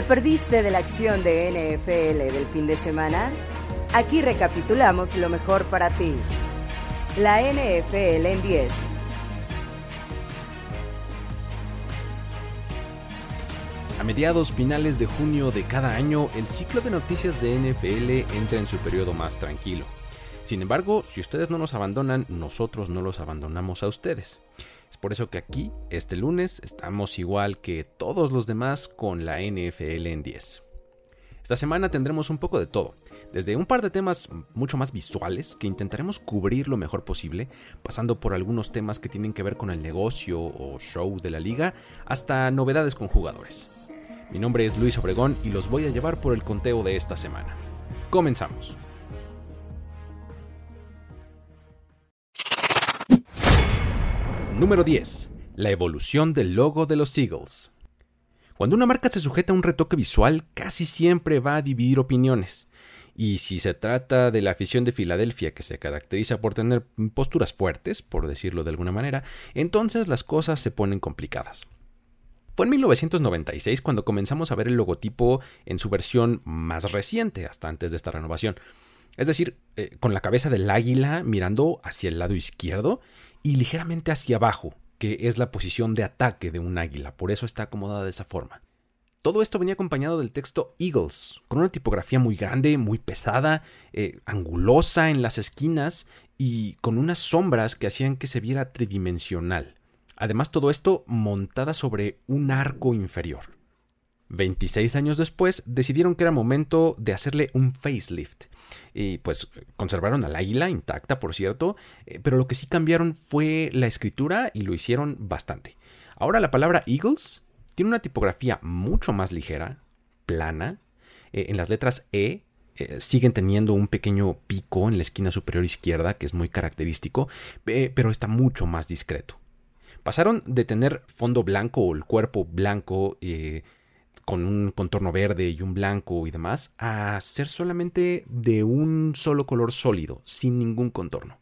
¿Te perdiste de la acción de NFL del fin de semana? Aquí recapitulamos lo mejor para ti. La NFL en 10. A mediados finales de junio de cada año, el ciclo de noticias de NFL entra en su periodo más tranquilo. Sin embargo, si ustedes no nos abandonan, nosotros no los abandonamos a ustedes. Es por eso que aquí, este lunes, estamos igual que todos los demás con la NFL en 10. Esta semana tendremos un poco de todo, desde un par de temas mucho más visuales que intentaremos cubrir lo mejor posible, pasando por algunos temas que tienen que ver con el negocio o show de la liga, hasta novedades con jugadores. Mi nombre es Luis Obregón y los voy a llevar por el conteo de esta semana. Comenzamos. Número 10. La evolución del logo de los Eagles. Cuando una marca se sujeta a un retoque visual, casi siempre va a dividir opiniones. Y si se trata de la afición de Filadelfia, que se caracteriza por tener posturas fuertes, por decirlo de alguna manera, entonces las cosas se ponen complicadas. Fue en 1996 cuando comenzamos a ver el logotipo en su versión más reciente, hasta antes de esta renovación. Es decir, eh, con la cabeza del águila mirando hacia el lado izquierdo y ligeramente hacia abajo, que es la posición de ataque de un águila, por eso está acomodada de esa forma. Todo esto venía acompañado del texto Eagles, con una tipografía muy grande, muy pesada, eh, angulosa en las esquinas y con unas sombras que hacían que se viera tridimensional. Además, todo esto montada sobre un arco inferior. 26 años después decidieron que era momento de hacerle un facelift y pues conservaron al águila intacta, por cierto, eh, pero lo que sí cambiaron fue la escritura y lo hicieron bastante. Ahora la palabra Eagles tiene una tipografía mucho más ligera, plana. Eh, en las letras E eh, siguen teniendo un pequeño pico en la esquina superior izquierda, que es muy característico, pero está mucho más discreto. Pasaron de tener fondo blanco o el cuerpo blanco con un contorno verde y un blanco y demás, a ser solamente de un solo color sólido, sin ningún contorno.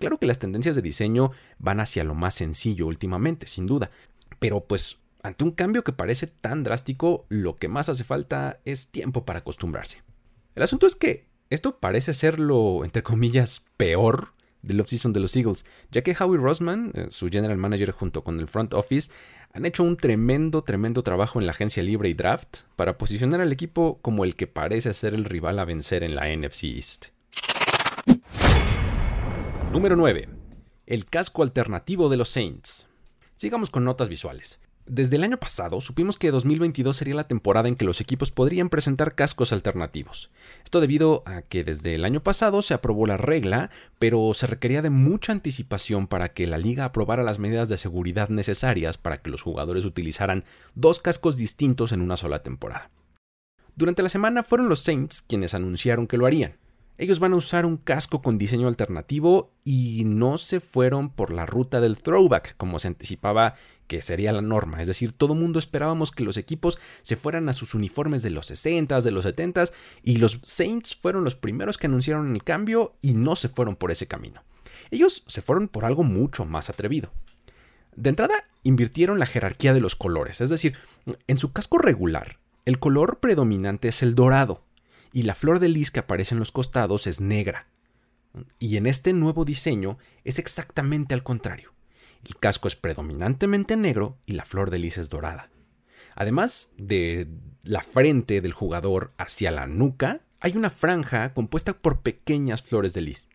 Claro que las tendencias de diseño van hacia lo más sencillo últimamente, sin duda, pero pues ante un cambio que parece tan drástico, lo que más hace falta es tiempo para acostumbrarse. El asunto es que esto parece ser lo, entre comillas, peor del offseason de los Eagles, ya que Howie Roseman, eh, su general manager junto con el front office, han hecho un tremendo, tremendo trabajo en la agencia libre y draft para posicionar al equipo como el que parece ser el rival a vencer en la NFC East. Número 9. El casco alternativo de los Saints. Sigamos con notas visuales. Desde el año pasado supimos que 2022 sería la temporada en que los equipos podrían presentar cascos alternativos. Esto debido a que desde el año pasado se aprobó la regla, pero se requería de mucha anticipación para que la liga aprobara las medidas de seguridad necesarias para que los jugadores utilizaran dos cascos distintos en una sola temporada. Durante la semana fueron los Saints quienes anunciaron que lo harían. Ellos van a usar un casco con diseño alternativo y no se fueron por la ruta del throwback, como se anticipaba que sería la norma. Es decir, todo mundo esperábamos que los equipos se fueran a sus uniformes de los 60s, de los 70s, y los Saints fueron los primeros que anunciaron el cambio y no se fueron por ese camino. Ellos se fueron por algo mucho más atrevido. De entrada, invirtieron la jerarquía de los colores, es decir, en su casco regular, el color predominante es el dorado, y la flor de lis que aparece en los costados es negra. Y en este nuevo diseño es exactamente al contrario. El casco es predominantemente negro y la flor de lis es dorada. Además de la frente del jugador hacia la nuca, hay una franja compuesta por pequeñas flores de lis.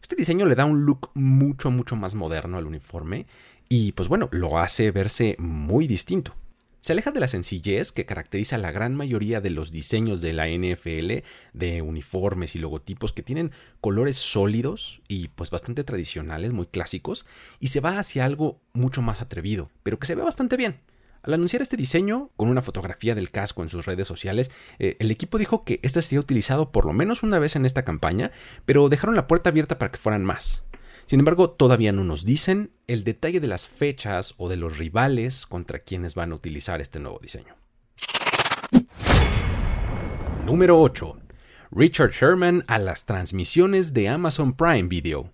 Este diseño le da un look mucho, mucho más moderno al uniforme y pues bueno, lo hace verse muy distinto. Se aleja de la sencillez que caracteriza la gran mayoría de los diseños de la NFL, de uniformes y logotipos que tienen colores sólidos y pues bastante tradicionales, muy clásicos, y se va hacia algo mucho más atrevido, pero que se ve bastante bien. Al anunciar este diseño, con una fotografía del casco en sus redes sociales, eh, el equipo dijo que este sería utilizado por lo menos una vez en esta campaña, pero dejaron la puerta abierta para que fueran más. Sin embargo, todavía no nos dicen el detalle de las fechas o de los rivales contra quienes van a utilizar este nuevo diseño. Número 8. Richard Sherman a las transmisiones de Amazon Prime Video.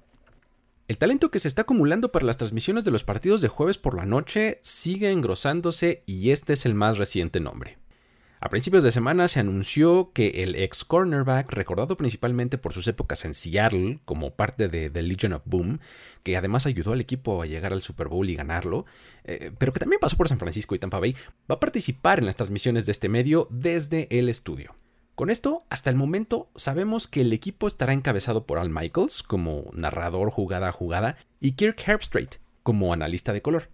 El talento que se está acumulando para las transmisiones de los partidos de jueves por la noche sigue engrosándose y este es el más reciente nombre. A principios de semana se anunció que el ex cornerback, recordado principalmente por sus épocas en Seattle como parte de The Legion of Boom, que además ayudó al equipo a llegar al Super Bowl y ganarlo, eh, pero que también pasó por San Francisco y Tampa Bay, va a participar en las transmisiones de este medio desde el estudio. Con esto, hasta el momento, sabemos que el equipo estará encabezado por Al Michaels como narrador jugada a jugada y Kirk Herbstreit como analista de color.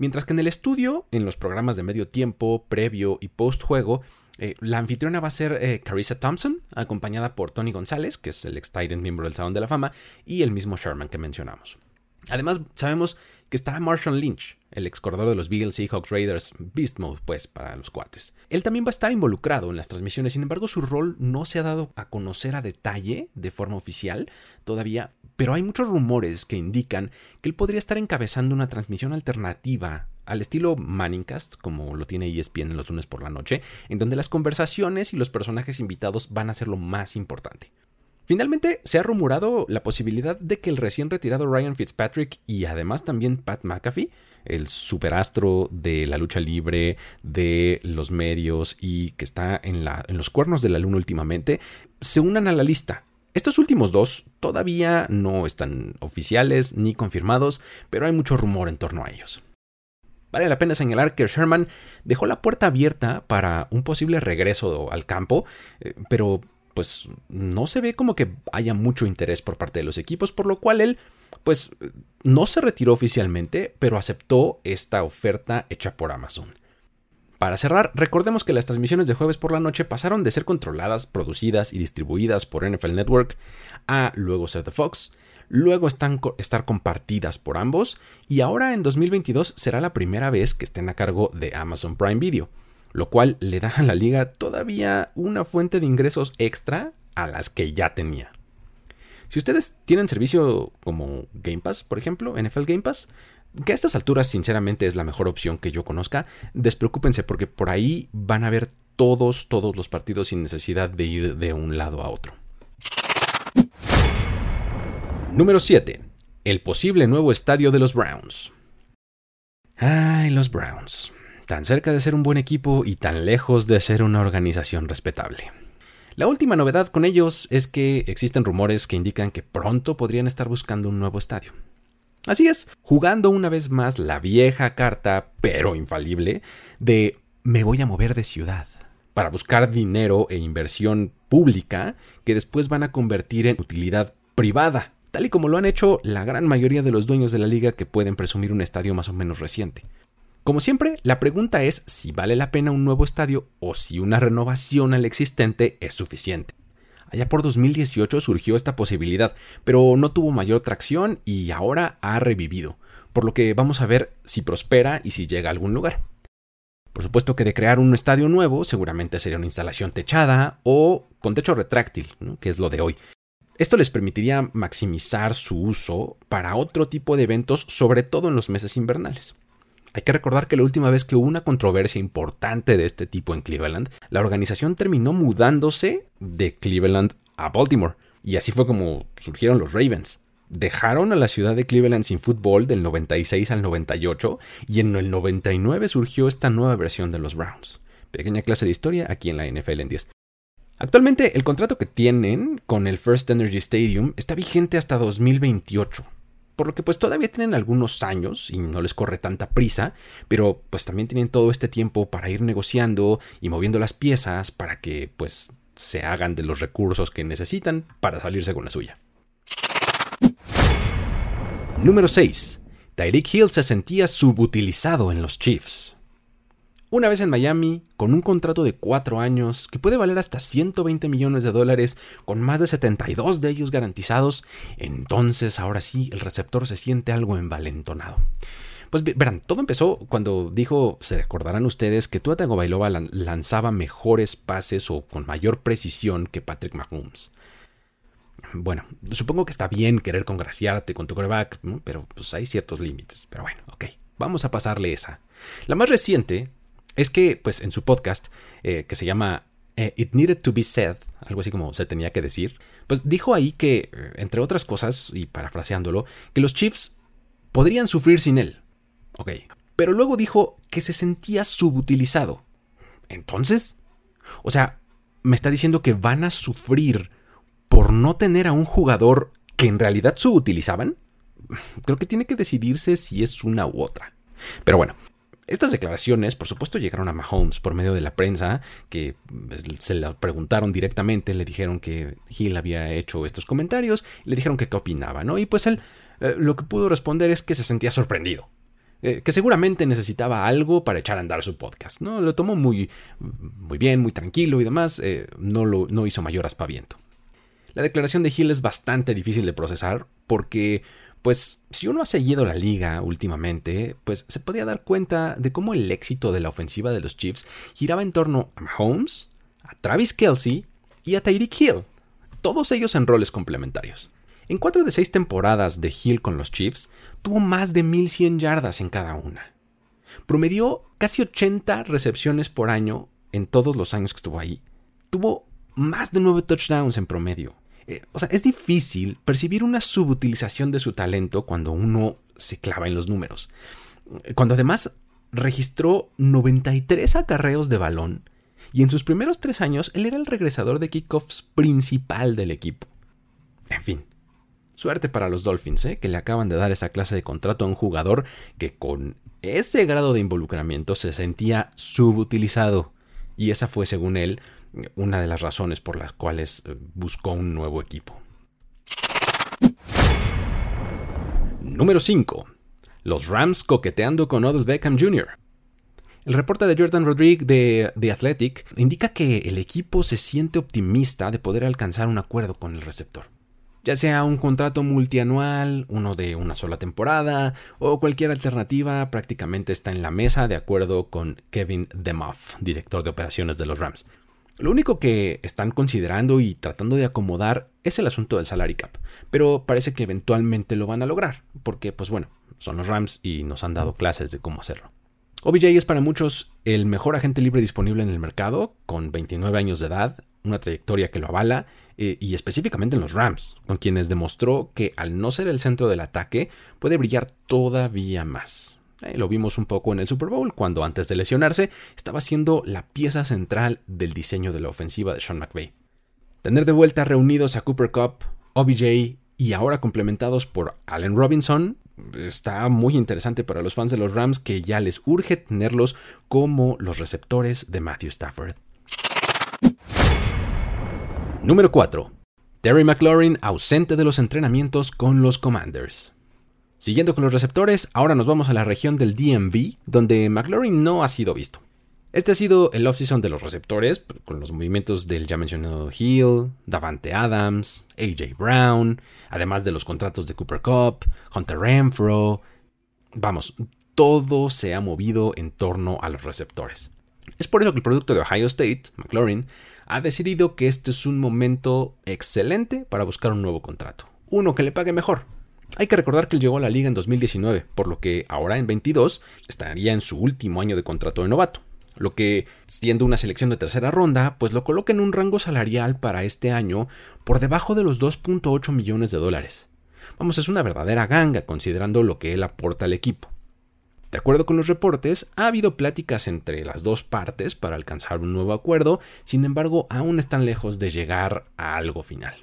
Mientras que en el estudio, en los programas de medio tiempo, previo y post juego, eh, la anfitriona va a ser eh, Carissa Thompson, acompañada por Tony González, que es el ex Titan miembro del Salón de la Fama, y el mismo Sherman que mencionamos. Además, sabemos que estará Marshall Lynch, el ex de los Beagles Seahawks Raiders, Beast Mode, pues, para los cuates. Él también va a estar involucrado en las transmisiones, sin embargo, su rol no se ha dado a conocer a detalle de forma oficial todavía, pero hay muchos rumores que indican que él podría estar encabezando una transmisión alternativa al estilo Manningcast, como lo tiene ESPN en los lunes por la noche, en donde las conversaciones y los personajes invitados van a ser lo más importante. Finalmente, se ha rumorado la posibilidad de que el recién retirado Ryan Fitzpatrick y además también Pat McAfee, el superastro de la lucha libre, de los medios y que está en, en los cuernos de la luna últimamente, se unan a la lista estos últimos dos todavía no están oficiales ni confirmados, pero hay mucho rumor en torno a ellos. Vale la pena señalar que Sherman dejó la puerta abierta para un posible regreso al campo, eh, pero pues no se ve como que haya mucho interés por parte de los equipos, por lo cual él pues no se retiró oficialmente, pero aceptó esta oferta hecha por Amazon. Para cerrar, recordemos que las transmisiones de jueves por la noche pasaron de ser controladas, producidas y distribuidas por NFL Network a luego ser de Fox, luego están, estar compartidas por ambos y ahora en 2022 será la primera vez que estén a cargo de Amazon Prime Video, lo cual le da a la liga todavía una fuente de ingresos extra a las que ya tenía. Si ustedes tienen servicio como Game Pass, por ejemplo, NFL Game Pass, que a estas alturas sinceramente es la mejor opción que yo conozca, despreocúpense porque por ahí van a ver todos, todos los partidos sin necesidad de ir de un lado a otro. Número 7. El posible nuevo estadio de los Browns. Ay, los Browns. Tan cerca de ser un buen equipo y tan lejos de ser una organización respetable. La última novedad con ellos es que existen rumores que indican que pronto podrían estar buscando un nuevo estadio. Así es, jugando una vez más la vieja carta, pero infalible, de me voy a mover de ciudad para buscar dinero e inversión pública que después van a convertir en utilidad privada, tal y como lo han hecho la gran mayoría de los dueños de la liga que pueden presumir un estadio más o menos reciente. Como siempre, la pregunta es si vale la pena un nuevo estadio o si una renovación al existente es suficiente. Allá por 2018 surgió esta posibilidad, pero no tuvo mayor tracción y ahora ha revivido, por lo que vamos a ver si prospera y si llega a algún lugar. Por supuesto que de crear un estadio nuevo seguramente sería una instalación techada o con techo retráctil, que es lo de hoy. Esto les permitiría maximizar su uso para otro tipo de eventos, sobre todo en los meses invernales. Hay que recordar que la última vez que hubo una controversia importante de este tipo en Cleveland, la organización terminó mudándose de Cleveland a Baltimore. Y así fue como surgieron los Ravens. Dejaron a la ciudad de Cleveland sin fútbol del 96 al 98 y en el 99 surgió esta nueva versión de los Browns. Pequeña clase de historia aquí en la NFL en 10. Actualmente el contrato que tienen con el First Energy Stadium está vigente hasta 2028 por lo que pues todavía tienen algunos años y no les corre tanta prisa, pero pues también tienen todo este tiempo para ir negociando y moviendo las piezas para que pues se hagan de los recursos que necesitan para salirse con la suya. Número 6. Tyreek Hill se sentía subutilizado en los Chiefs. Una vez en Miami, con un contrato de 4 años que puede valer hasta 120 millones de dólares, con más de 72 de ellos garantizados, entonces ahora sí el receptor se siente algo envalentonado. Pues verán, todo empezó cuando dijo, se recordarán ustedes, que Tua Tagovailoa lanzaba mejores pases o con mayor precisión que Patrick Mahomes. Bueno, supongo que está bien querer congraciarte con tu quarterback, pero pues hay ciertos límites. Pero bueno, ok, vamos a pasarle esa. La más reciente es que, pues, en su podcast, eh, que se llama eh, It Needed to Be Said, algo así como se tenía que decir, pues dijo ahí que, eh, entre otras cosas, y parafraseándolo, que los Chiefs podrían sufrir sin él. Ok. Pero luego dijo que se sentía subutilizado. Entonces, O sea, me está diciendo que van a sufrir por no tener a un jugador que en realidad subutilizaban. Creo que tiene que decidirse si es una u otra. Pero bueno, estas declaraciones, por supuesto, llegaron a Mahomes por medio de la prensa, que pues, se le preguntaron directamente, le dijeron que Hill había hecho estos comentarios, le dijeron que qué opinaba, ¿no? Y pues él eh, lo que pudo responder es que se sentía sorprendido. Eh, que seguramente necesitaba algo para echar a andar su podcast, ¿no? Lo tomó muy, muy bien, muy tranquilo y demás, eh, no, lo, no hizo mayor aspaviento. La declaración de Hill es bastante difícil de procesar porque pues si uno ha seguido la liga últimamente, pues se podía dar cuenta de cómo el éxito de la ofensiva de los Chiefs giraba en torno a Mahomes, a Travis Kelsey y a Tyreek Hill, todos ellos en roles complementarios. En cuatro de seis temporadas de Hill con los Chiefs, tuvo más de 1100 yardas en cada una. Promedió casi 80 recepciones por año en todos los años que estuvo ahí. Tuvo más de 9 touchdowns en promedio. Eh, o sea, es difícil percibir una subutilización de su talento cuando uno se clava en los números. Cuando además registró 93 acarreos de balón y en sus primeros tres años él era el regresador de kickoffs principal del equipo. En fin, suerte para los Dolphins, ¿eh? que le acaban de dar esa clase de contrato a un jugador que con ese grado de involucramiento se sentía subutilizado. Y esa fue, según él, una de las razones por las cuales eh, buscó un nuevo equipo. Número 5. Los Rams coqueteando con Odell Beckham Jr. El reporte de Jordan Rodriguez de The Athletic indica que el equipo se siente optimista de poder alcanzar un acuerdo con el receptor. Ya sea un contrato multianual, uno de una sola temporada, o cualquier alternativa, prácticamente está en la mesa de acuerdo con Kevin DeMoff, director de operaciones de los Rams. Lo único que están considerando y tratando de acomodar es el asunto del salary cap, pero parece que eventualmente lo van a lograr, porque pues bueno, son los Rams y nos han dado clases de cómo hacerlo. OBJ es para muchos el mejor agente libre disponible en el mercado, con 29 años de edad, una trayectoria que lo avala, eh, y específicamente en los Rams, con quienes demostró que al no ser el centro del ataque puede brillar todavía más. Eh, lo vimos un poco en el Super Bowl, cuando antes de lesionarse estaba siendo la pieza central del diseño de la ofensiva de Sean McVay. Tener de vuelta reunidos a Cooper Cup, OBJ y ahora complementados por Allen Robinson está muy interesante para los fans de los Rams que ya les urge tenerlos como los receptores de Matthew Stafford. Número 4. Terry McLaurin ausente de los entrenamientos con los Commanders. Siguiendo con los receptores, ahora nos vamos a la región del DMV, donde McLaurin no ha sido visto. Este ha sido el offseason de los receptores, con los movimientos del ya mencionado Hill, Davante Adams, AJ Brown, además de los contratos de Cooper Cup, Hunter Renfro. Vamos, todo se ha movido en torno a los receptores. Es por eso que el producto de Ohio State, McLaurin, ha decidido que este es un momento excelente para buscar un nuevo contrato. Uno que le pague mejor, hay que recordar que él llegó a la liga en 2019, por lo que ahora en 22 estaría en su último año de contrato de novato, lo que, siendo una selección de tercera ronda, pues lo coloca en un rango salarial para este año por debajo de los 2.8 millones de dólares. Vamos, es una verdadera ganga considerando lo que él aporta al equipo. De acuerdo con los reportes, ha habido pláticas entre las dos partes para alcanzar un nuevo acuerdo, sin embargo aún están lejos de llegar a algo final.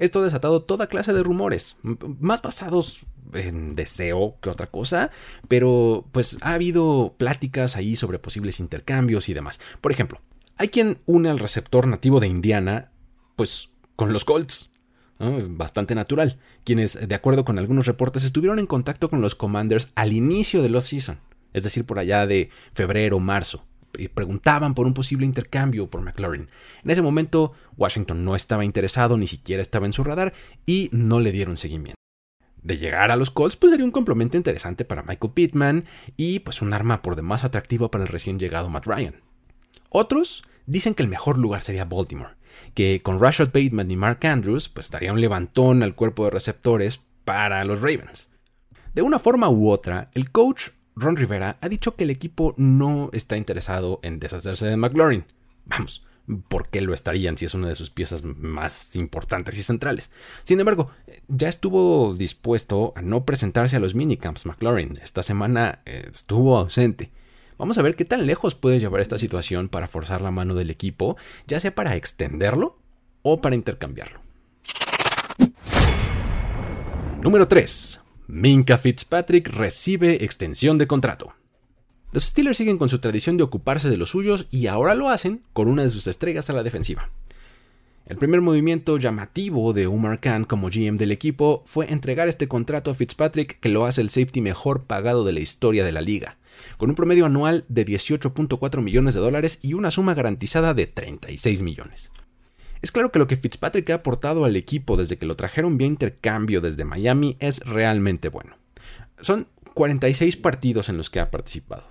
Esto ha desatado toda clase de rumores, más basados en deseo que otra cosa, pero pues ha habido pláticas ahí sobre posibles intercambios y demás. Por ejemplo, hay quien une al receptor nativo de Indiana, pues con los Colts. Bastante natural, quienes, de acuerdo con algunos reportes, estuvieron en contacto con los Commanders al inicio del off-season, es decir, por allá de febrero o marzo preguntaban por un posible intercambio por McLaurin. En ese momento, Washington no estaba interesado, ni siquiera estaba en su radar y no le dieron seguimiento. De llegar a los Colts, pues sería un complemento interesante para Michael Pittman y pues un arma por demás atractiva para el recién llegado Matt Ryan. Otros dicen que el mejor lugar sería Baltimore, que con Rashad Bateman y Mark Andrews pues daría un levantón al cuerpo de receptores para los Ravens. De una forma u otra, el coach Ron Rivera ha dicho que el equipo no está interesado en deshacerse de McLaurin. Vamos, ¿por qué lo estarían si es una de sus piezas más importantes y centrales? Sin embargo, ya estuvo dispuesto a no presentarse a los minicamps McLaurin. Esta semana eh, estuvo ausente. Vamos a ver qué tan lejos puede llevar esta situación para forzar la mano del equipo, ya sea para extenderlo o para intercambiarlo. Número 3. Minka Fitzpatrick recibe extensión de contrato. Los Steelers siguen con su tradición de ocuparse de los suyos y ahora lo hacen con una de sus estrellas a la defensiva. El primer movimiento llamativo de Umar Khan como GM del equipo fue entregar este contrato a Fitzpatrick que lo hace el safety mejor pagado de la historia de la liga, con un promedio anual de 18.4 millones de dólares y una suma garantizada de 36 millones. Es claro que lo que Fitzpatrick ha aportado al equipo desde que lo trajeron vía intercambio desde Miami es realmente bueno. Son 46 partidos en los que ha participado.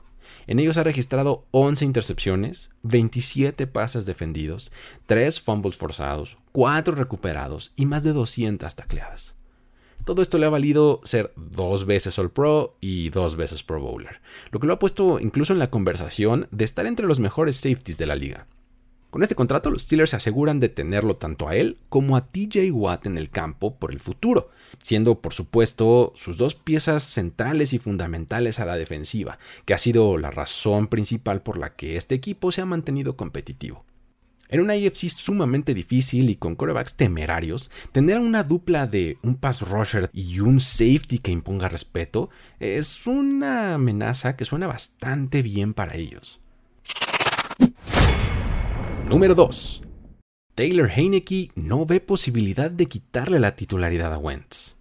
En ellos ha registrado 11 intercepciones, 27 pases defendidos, 3 fumbles forzados, 4 recuperados y más de 200 tacleadas. Todo esto le ha valido ser dos veces All Pro y dos veces Pro Bowler, lo que lo ha puesto incluso en la conversación de estar entre los mejores safeties de la liga. Con este contrato, los Steelers se aseguran de tenerlo tanto a él como a TJ Watt en el campo por el futuro, siendo por supuesto sus dos piezas centrales y fundamentales a la defensiva, que ha sido la razón principal por la que este equipo se ha mantenido competitivo. En una AFC sumamente difícil y con corebacks temerarios, tener una dupla de un pass rusher y un safety que imponga respeto es una amenaza que suena bastante bien para ellos. Número 2. Taylor Heineke no ve posibilidad de quitarle la titularidad a Wentz.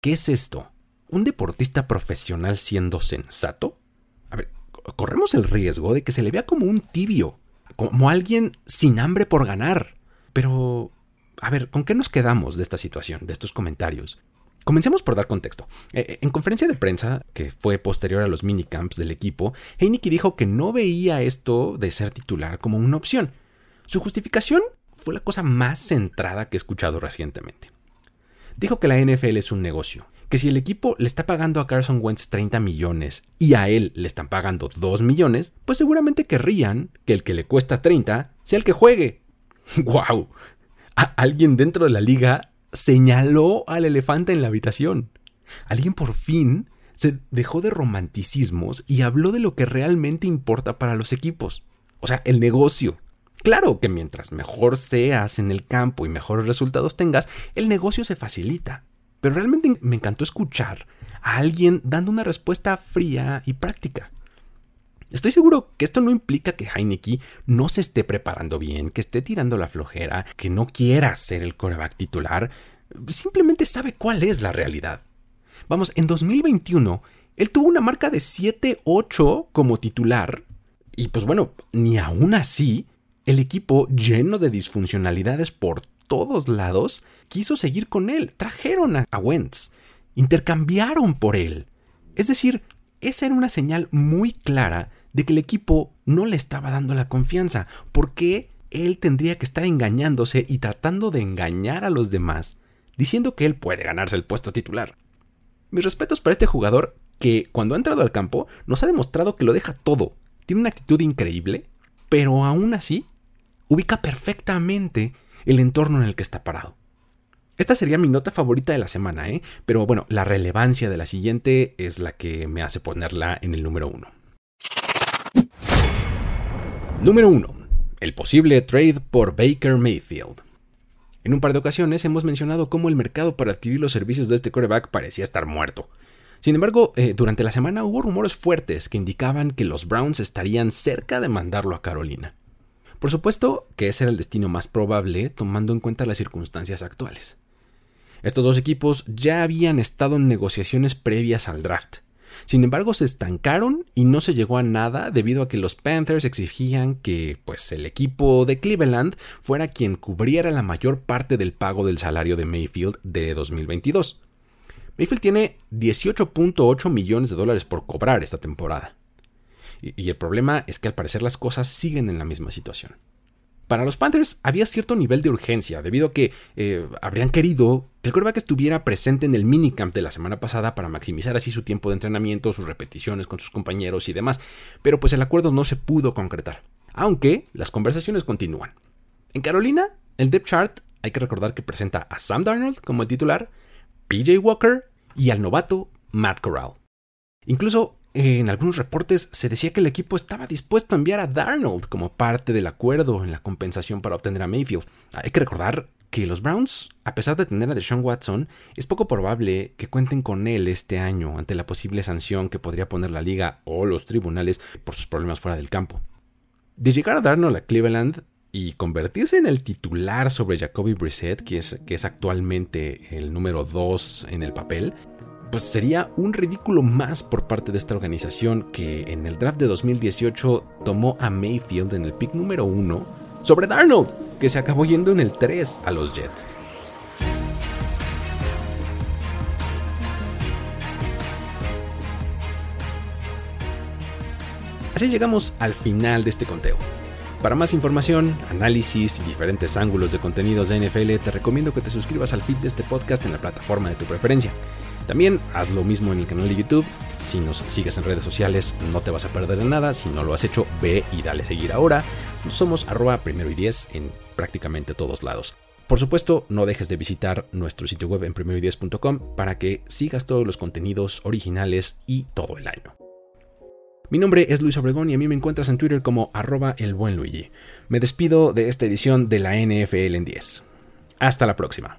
¿Qué es esto? ¿Un deportista profesional siendo sensato? A ver, corremos el riesgo de que se le vea como un tibio, como alguien sin hambre por ganar. Pero, a ver, ¿con qué nos quedamos de esta situación, de estos comentarios? Comencemos por dar contexto. Eh, eh, en conferencia de prensa, que fue posterior a los minicamps del equipo, Heineke dijo que no veía esto de ser titular como una opción. Su justificación fue la cosa más centrada que he escuchado recientemente. Dijo que la NFL es un negocio, que si el equipo le está pagando a Carson Wentz 30 millones y a él le están pagando 2 millones, pues seguramente querrían que el que le cuesta 30 sea el que juegue. ¡Wow! alguien dentro de la liga señaló al elefante en la habitación. Alguien por fin se dejó de romanticismos y habló de lo que realmente importa para los equipos. O sea, el negocio. Claro que mientras mejor seas en el campo y mejores resultados tengas, el negocio se facilita. Pero realmente me encantó escuchar a alguien dando una respuesta fría y práctica. Estoy seguro que esto no implica que Heineke no se esté preparando bien, que esté tirando la flojera, que no quiera ser el coreback titular. Simplemente sabe cuál es la realidad. Vamos, en 2021 él tuvo una marca de 7-8 como titular. Y pues bueno, ni aún así, el equipo lleno de disfuncionalidades por todos lados quiso seguir con él. Trajeron a Wentz. Intercambiaron por él. Es decir, esa era una señal muy clara de que el equipo no le estaba dando la confianza, porque él tendría que estar engañándose y tratando de engañar a los demás, diciendo que él puede ganarse el puesto titular. Mis respetos para este jugador que cuando ha entrado al campo nos ha demostrado que lo deja todo, tiene una actitud increíble, pero aún así ubica perfectamente el entorno en el que está parado. Esta sería mi nota favorita de la semana, ¿eh? Pero bueno, la relevancia de la siguiente es la que me hace ponerla en el número uno. Número 1. El posible trade por Baker Mayfield. En un par de ocasiones hemos mencionado cómo el mercado para adquirir los servicios de este quarterback parecía estar muerto. Sin embargo, eh, durante la semana hubo rumores fuertes que indicaban que los Browns estarían cerca de mandarlo a Carolina. Por supuesto que ese era el destino más probable tomando en cuenta las circunstancias actuales. Estos dos equipos ya habían estado en negociaciones previas al draft. Sin embargo, se estancaron y no se llegó a nada debido a que los Panthers exigían que pues, el equipo de Cleveland fuera quien cubriera la mayor parte del pago del salario de Mayfield de 2022. Mayfield tiene 18.8 millones de dólares por cobrar esta temporada. Y, el problema es que al parecer las cosas siguen en la misma situación. Para los Panthers había cierto nivel de urgencia, debido a que eh, habrían querido que el quarterback estuviera presente en el minicamp de la semana pasada para maximizar así su tiempo de entrenamiento, sus repeticiones con sus compañeros y demás, pero pues el acuerdo no se pudo concretar, aunque las conversaciones continúan. En Carolina, el depth chart hay que recordar que presenta a Sam Darnold como el titular, PJ Walker y al novato Matt Corral. Incluso en algunos reportes se decía que el equipo estaba dispuesto a enviar a Darnold como parte del acuerdo en la compensación para obtener a Mayfield. Hay que recordar que los Browns, a pesar de tener a Deshaun Watson, es poco probable que cuenten con él este año ante la posible sanción que podría poner la liga o los tribunales por sus problemas fuera del campo. De llegar a Darnold a Cleveland y convertirse en el titular sobre Jacoby Brissett, que es, que es actualmente el número 2 en el papel, pues sería un ridículo más por parte de esta organización que en el draft de 2018 tomó a Mayfield en el pick número 1 sobre Darnold, que se acabó yendo en el 3 a los Jets. Así llegamos al final de este conteo. Para más información, análisis y diferentes ángulos de contenidos de NFL, te recomiendo que te suscribas al feed de este podcast en la plataforma de tu preferencia. También haz lo mismo en el canal de YouTube. Si nos sigues en redes sociales no te vas a perder de nada. Si no lo has hecho, ve y dale seguir ahora. Somos arroba primero y diez en prácticamente todos lados. Por supuesto, no dejes de visitar nuestro sitio web en primeroy10.com para que sigas todos los contenidos originales y todo el año. Mi nombre es Luis Obregón y a mí me encuentras en Twitter como arroba el buen Luigi. Me despido de esta edición de la NFL en 10. Hasta la próxima.